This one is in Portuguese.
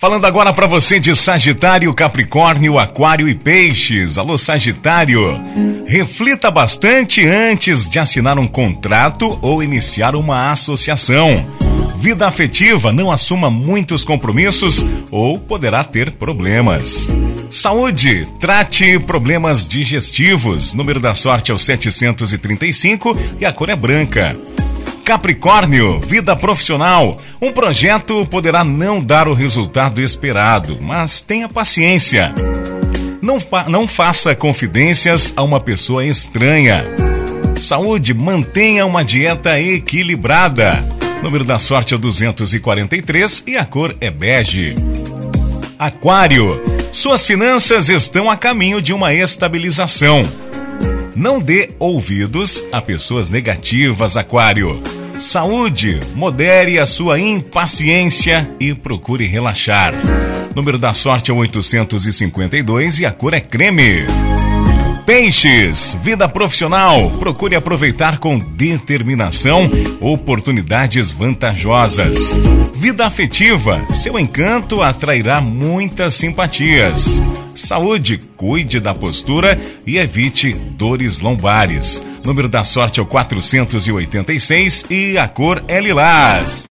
Falando agora para você de Sagitário, Capricórnio, Aquário e Peixes. Alô, Sagitário. Reflita bastante antes de assinar um contrato ou iniciar uma associação. Vida afetiva, não assuma muitos compromissos ou poderá ter problemas. Saúde, trate problemas digestivos. Número da sorte é o 735 e a cor é branca. Capricórnio, vida profissional. Um projeto poderá não dar o resultado esperado, mas tenha paciência. Não, fa não faça confidências a uma pessoa estranha. Saúde, mantenha uma dieta equilibrada. Número da sorte é 243 e a cor é bege. Aquário, suas finanças estão a caminho de uma estabilização. Não dê ouvidos a pessoas negativas, Aquário. Saúde, modere a sua impaciência e procure relaxar. Número da sorte é 852 e a cor é creme. Peixes, vida profissional. Procure aproveitar com determinação oportunidades vantajosas. Vida afetiva, seu encanto atrairá muitas simpatias. Saúde, cuide da postura e evite dores lombares. Número da sorte é o 486 e a cor é lilás.